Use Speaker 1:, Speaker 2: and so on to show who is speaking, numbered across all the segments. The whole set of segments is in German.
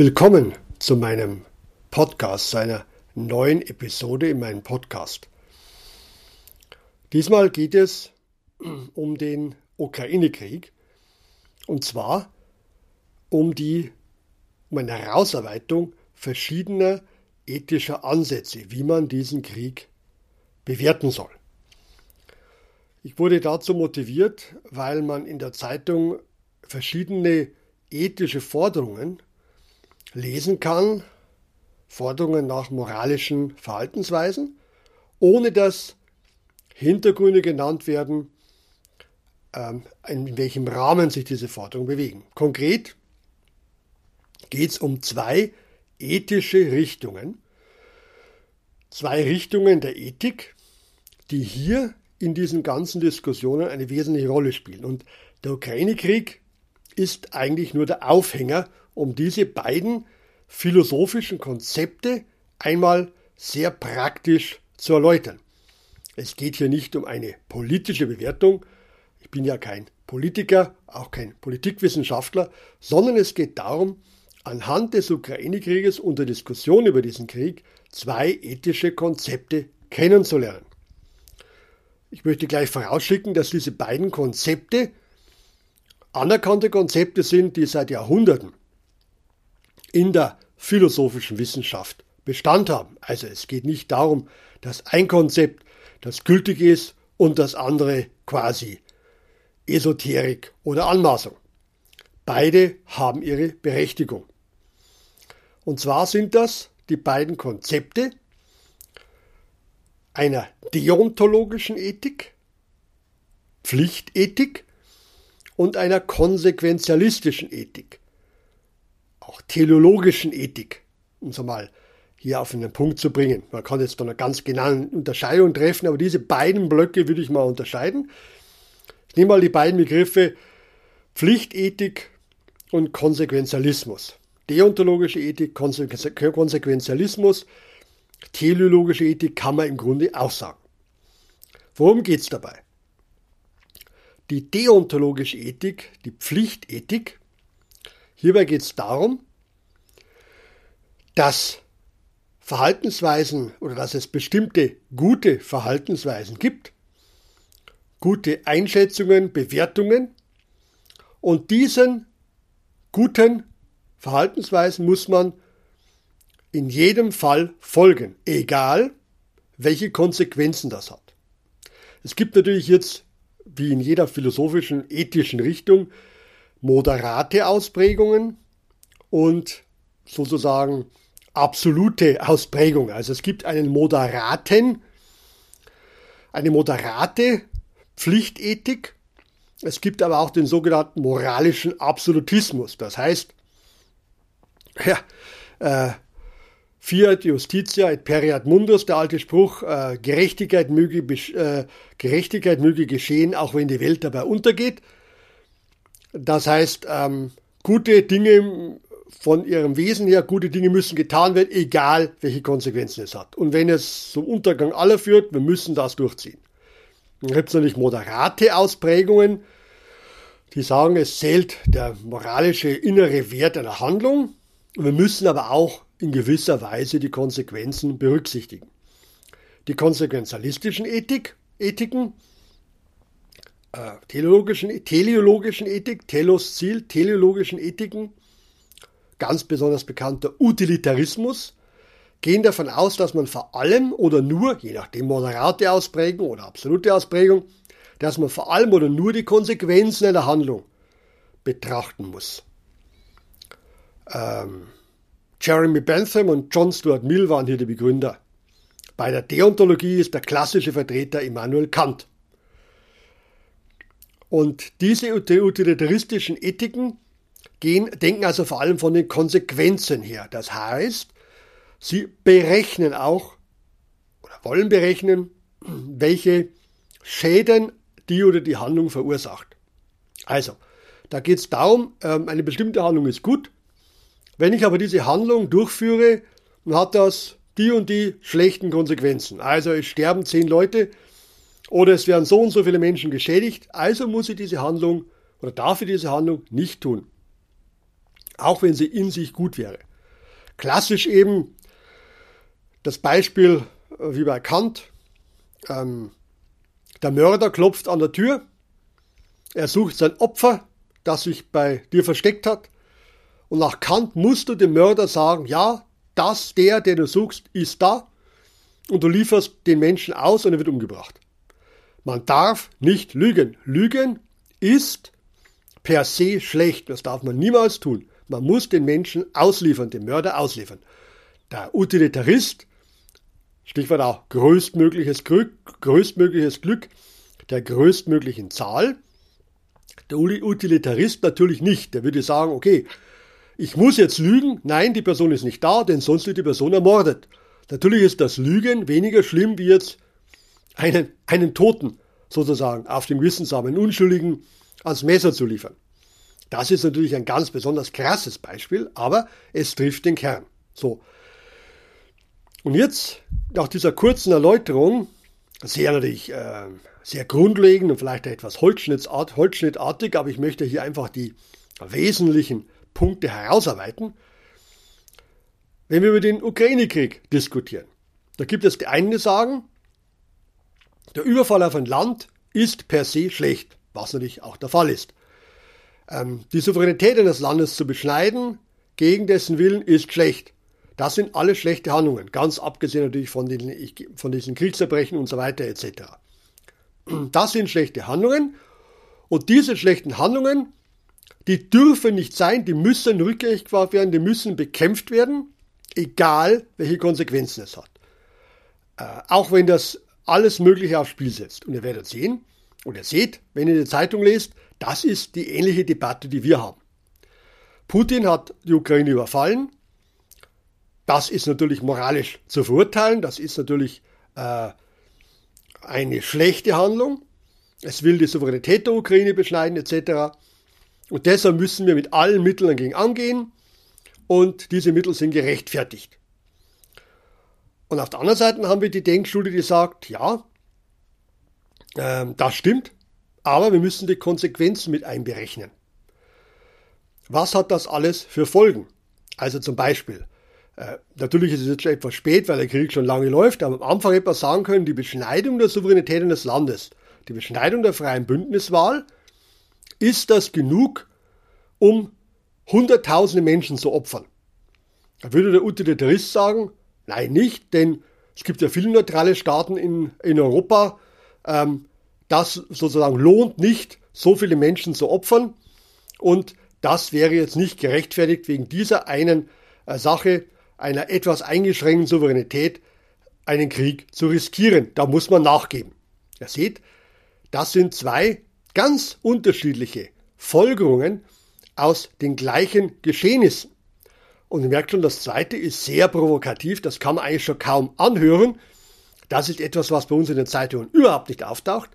Speaker 1: Willkommen zu meinem Podcast, seiner neuen Episode in meinem Podcast. Diesmal geht es um den Ukraine-Krieg und zwar um die um eine Herausarbeitung verschiedener ethischer Ansätze, wie man diesen Krieg bewerten soll. Ich wurde dazu motiviert, weil man in der Zeitung verschiedene ethische Forderungen lesen kann, Forderungen nach moralischen Verhaltensweisen, ohne dass Hintergründe genannt werden, ähm, in welchem Rahmen sich diese Forderungen bewegen. Konkret geht es um zwei ethische Richtungen, zwei Richtungen der Ethik, die hier in diesen ganzen Diskussionen eine wesentliche Rolle spielen. Und der Ukraine-Krieg ist eigentlich nur der Aufhänger, um diese beiden philosophischen Konzepte einmal sehr praktisch zu erläutern. Es geht hier nicht um eine politische Bewertung, ich bin ja kein Politiker, auch kein Politikwissenschaftler, sondern es geht darum, anhand des Ukraine-Krieges und der Diskussion über diesen Krieg zwei ethische Konzepte kennenzulernen. Ich möchte gleich vorausschicken, dass diese beiden Konzepte anerkannte Konzepte sind, die seit Jahrhunderten in der philosophischen Wissenschaft Bestand haben. Also es geht nicht darum, dass ein Konzept das gültig ist und das andere quasi Esoterik oder Anmaßung. Beide haben ihre Berechtigung. Und zwar sind das die beiden Konzepte einer deontologischen Ethik, Pflichtethik und einer konsequenzialistischen Ethik, auch teleologischen Ethik, um es mal hier auf einen Punkt zu bringen. Man kann jetzt da eine ganz genaue Unterscheidung treffen, aber diese beiden Blöcke würde ich mal unterscheiden. Ich nehme mal die beiden Begriffe Pflichtethik und Konsequenzialismus. Deontologische Ethik, Konsequenzialismus, teleologische Ethik kann man im Grunde auch sagen. Worum geht es dabei? Die deontologische Ethik, die Pflichtethik, hierbei geht es darum, dass Verhaltensweisen oder dass es bestimmte gute Verhaltensweisen gibt, gute Einschätzungen, Bewertungen und diesen guten Verhaltensweisen muss man in jedem Fall folgen, egal welche Konsequenzen das hat. Es gibt natürlich jetzt, wie in jeder philosophischen, ethischen Richtung, moderate Ausprägungen und sozusagen absolute Ausprägungen. Also es gibt einen moderaten, eine moderate Pflichtethik. Es gibt aber auch den sogenannten moralischen Absolutismus. Das heißt, ja, äh, Fiat Justitia et periat mundus, der alte Spruch, äh, Gerechtigkeit, möge, äh, Gerechtigkeit möge geschehen, auch wenn die Welt dabei untergeht. Das heißt, ähm, gute Dinge von ihrem Wesen her, gute Dinge müssen getan werden, egal welche Konsequenzen es hat. Und wenn es zum Untergang aller führt, wir müssen das durchziehen. Dann gibt es natürlich moderate Ausprägungen, die sagen, es zählt der moralische innere Wert einer Handlung. Wir müssen aber auch in gewisser Weise die Konsequenzen berücksichtigen. Die konsequenzialistischen Ethik, Ethiken, äh, teleologischen, teleologischen Ethik, Telos Ziel, teleologischen Ethiken, ganz besonders bekannter Utilitarismus, gehen davon aus, dass man vor allem oder nur, je nachdem moderate Ausprägung oder absolute Ausprägung, dass man vor allem oder nur die Konsequenzen einer Handlung betrachten muss. Ähm, Jeremy Bentham und John Stuart Mill waren hier die Begründer. Bei der Deontologie ist der klassische Vertreter Immanuel Kant. Und diese utilitaristischen Ethiken gehen, denken also vor allem von den Konsequenzen her. Das heißt, sie berechnen auch oder wollen berechnen, welche Schäden die oder die Handlung verursacht. Also, da geht es darum, ähm, eine bestimmte Handlung ist gut, wenn ich aber diese Handlung durchführe, dann hat das die und die schlechten Konsequenzen. Also es sterben zehn Leute oder es werden so und so viele Menschen geschädigt. Also muss ich diese Handlung oder darf ich diese Handlung nicht tun. Auch wenn sie in sich gut wäre. Klassisch eben das Beispiel äh, wie bei Kant. Ähm, der Mörder klopft an der Tür. Er sucht sein Opfer, das sich bei dir versteckt hat. Und nach Kant musst du dem Mörder sagen, ja, das, der, den du suchst, ist da. Und du lieferst den Menschen aus und er wird umgebracht. Man darf nicht lügen. Lügen ist per se schlecht. Das darf man niemals tun. Man muss den Menschen ausliefern, den Mörder ausliefern. Der Utilitarist, Stichwort auch größtmögliches Glück, größtmögliches Glück der größtmöglichen Zahl. Der Utilitarist natürlich nicht. Der würde sagen, okay, ich muss jetzt lügen. Nein, die Person ist nicht da, denn sonst wird die Person ermordet. Natürlich ist das Lügen weniger schlimm wie jetzt einen, einen Toten sozusagen auf dem Wissenssamen Unschuldigen ans Messer zu liefern. Das ist natürlich ein ganz besonders krasses Beispiel, aber es trifft den Kern. So. Und jetzt, nach dieser kurzen Erläuterung, sehr natürlich äh, sehr grundlegend und vielleicht etwas Holzschnittartig, Holzschnittartig, aber ich möchte hier einfach die wesentlichen Punkte herausarbeiten. Wenn wir über den Ukraine-Krieg diskutieren, da gibt es die einen, die sagen, der Überfall auf ein Land ist per se schlecht, was natürlich auch der Fall ist. Ähm, die Souveränität eines Landes zu beschneiden, gegen dessen Willen, ist schlecht. Das sind alle schlechte Handlungen, ganz abgesehen natürlich von, den, von diesen Kriegsverbrechen und so weiter etc. Das sind schlechte Handlungen und diese schlechten Handlungen, die dürfen nicht sein, die müssen rückgängig gemacht werden, die müssen bekämpft werden, egal welche Konsequenzen es hat. Äh, auch wenn das alles Mögliche aufs Spiel setzt. Und ihr werdet sehen, ihr seht, wenn ihr die Zeitung lest, das ist die ähnliche Debatte, die wir haben. Putin hat die Ukraine überfallen. Das ist natürlich moralisch zu verurteilen. Das ist natürlich äh, eine schlechte Handlung. Es will die Souveränität der Ukraine beschneiden etc. Und deshalb müssen wir mit allen Mitteln dagegen angehen. Und diese Mittel sind gerechtfertigt. Und auf der anderen Seite haben wir die Denkschule, die sagt, ja, äh, das stimmt, aber wir müssen die Konsequenzen mit einberechnen. Was hat das alles für Folgen? Also zum Beispiel, äh, natürlich ist es jetzt schon etwas spät, weil der Krieg schon lange läuft, aber am Anfang etwas sagen können, die Beschneidung der Souveränität eines Landes, die Beschneidung der freien Bündniswahl, ist das genug, um hunderttausende Menschen zu opfern? Da würde der Utilitarist sagen, nein, nicht, denn es gibt ja viele neutrale Staaten in, in Europa, ähm, das sozusagen lohnt nicht, so viele Menschen zu opfern. Und das wäre jetzt nicht gerechtfertigt wegen dieser einen äh, Sache, einer etwas eingeschränkten Souveränität, einen Krieg zu riskieren. Da muss man nachgeben. Ihr seht, das sind zwei ganz unterschiedliche Folgerungen aus den gleichen Geschehnissen. Und ihr merkt schon, das zweite ist sehr provokativ, das kann man eigentlich schon kaum anhören. Das ist etwas, was bei uns in den Zeitungen überhaupt nicht auftaucht.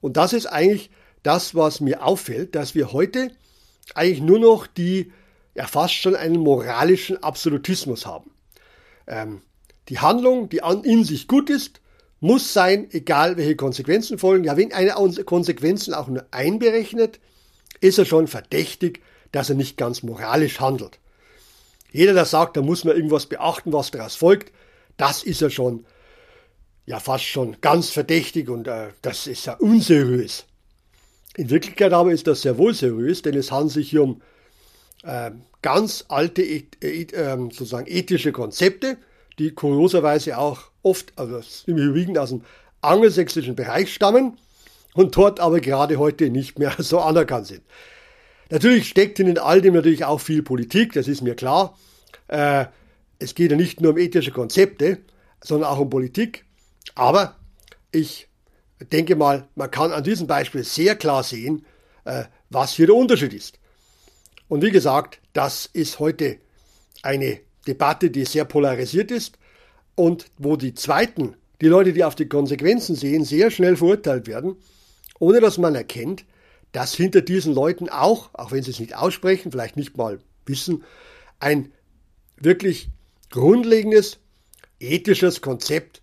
Speaker 1: Und das ist eigentlich das, was mir auffällt, dass wir heute eigentlich nur noch die, ja fast schon einen moralischen Absolutismus haben. Ähm, die Handlung, die an, in sich gut ist, muss sein, egal welche Konsequenzen folgen. Ja, wenn einer Konsequenzen auch nur einberechnet, ist er schon verdächtig, dass er nicht ganz moralisch handelt. Jeder, der sagt, da muss man irgendwas beachten, was daraus folgt, das ist ja schon ja fast schon ganz verdächtig und äh, das ist ja unseriös. In Wirklichkeit aber ist das sehr wohl seriös, denn es handelt sich hier um äh, ganz alte äh, sozusagen ethische Konzepte, die kurioserweise auch oft, also im Übrigen aus dem angelsächsischen Bereich stammen und dort aber gerade heute nicht mehr so anerkannt sind. Natürlich steckt in all dem natürlich auch viel Politik, das ist mir klar. Äh, es geht ja nicht nur um ethische Konzepte, sondern auch um Politik. Aber ich denke mal, man kann an diesem Beispiel sehr klar sehen, äh, was hier der Unterschied ist. Und wie gesagt, das ist heute eine Debatte, die sehr polarisiert ist und wo die Zweiten, die Leute, die auf die Konsequenzen sehen, sehr schnell verurteilt werden, ohne dass man erkennt, dass hinter diesen Leuten auch, auch wenn sie es nicht aussprechen, vielleicht nicht mal wissen, ein wirklich grundlegendes ethisches Konzept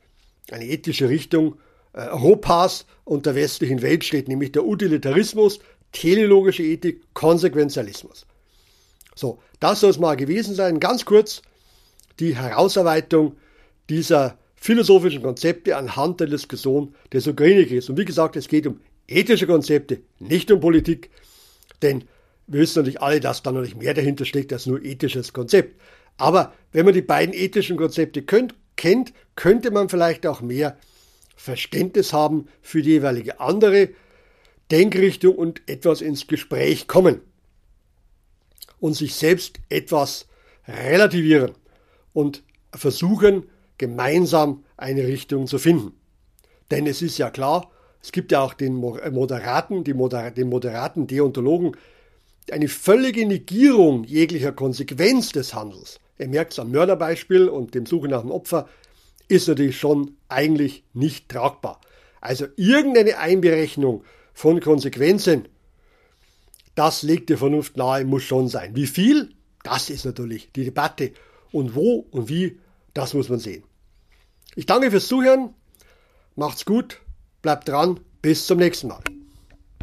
Speaker 1: eine ethische Richtung äh, Europas und der westlichen Welt steht, nämlich der Utilitarismus, teleologische Ethik, Konsequenzialismus. So, das soll es mal gewesen sein. Ganz kurz, die Herausarbeitung dieser philosophischen Konzepte anhand der Diskussion des Ukraine-Kriegs. Und wie gesagt, es geht um ethische Konzepte, nicht um Politik, denn wir wissen natürlich alle, dass da natürlich mehr dahinter steckt als nur ethisches Konzept. Aber wenn man die beiden ethischen Konzepte könnt, kennt, könnte man vielleicht auch mehr Verständnis haben für die jeweilige andere Denkrichtung und etwas ins Gespräch kommen und sich selbst etwas relativieren und versuchen, gemeinsam eine Richtung zu finden. Denn es ist ja klar, es gibt ja auch den Moderaten, die Moder den moderaten Deontologen, eine völlige Negierung jeglicher Konsequenz des Handels. Ihr merkt es am Mörderbeispiel und dem Suche nach dem Opfer, ist natürlich schon eigentlich nicht tragbar. Also irgendeine Einberechnung von Konsequenzen, das legt die Vernunft nahe, muss schon sein. Wie viel? Das ist natürlich die Debatte. Und wo und wie, das muss man sehen. Ich danke fürs Zuhören. Macht's gut. Bleibt dran. Bis zum nächsten Mal.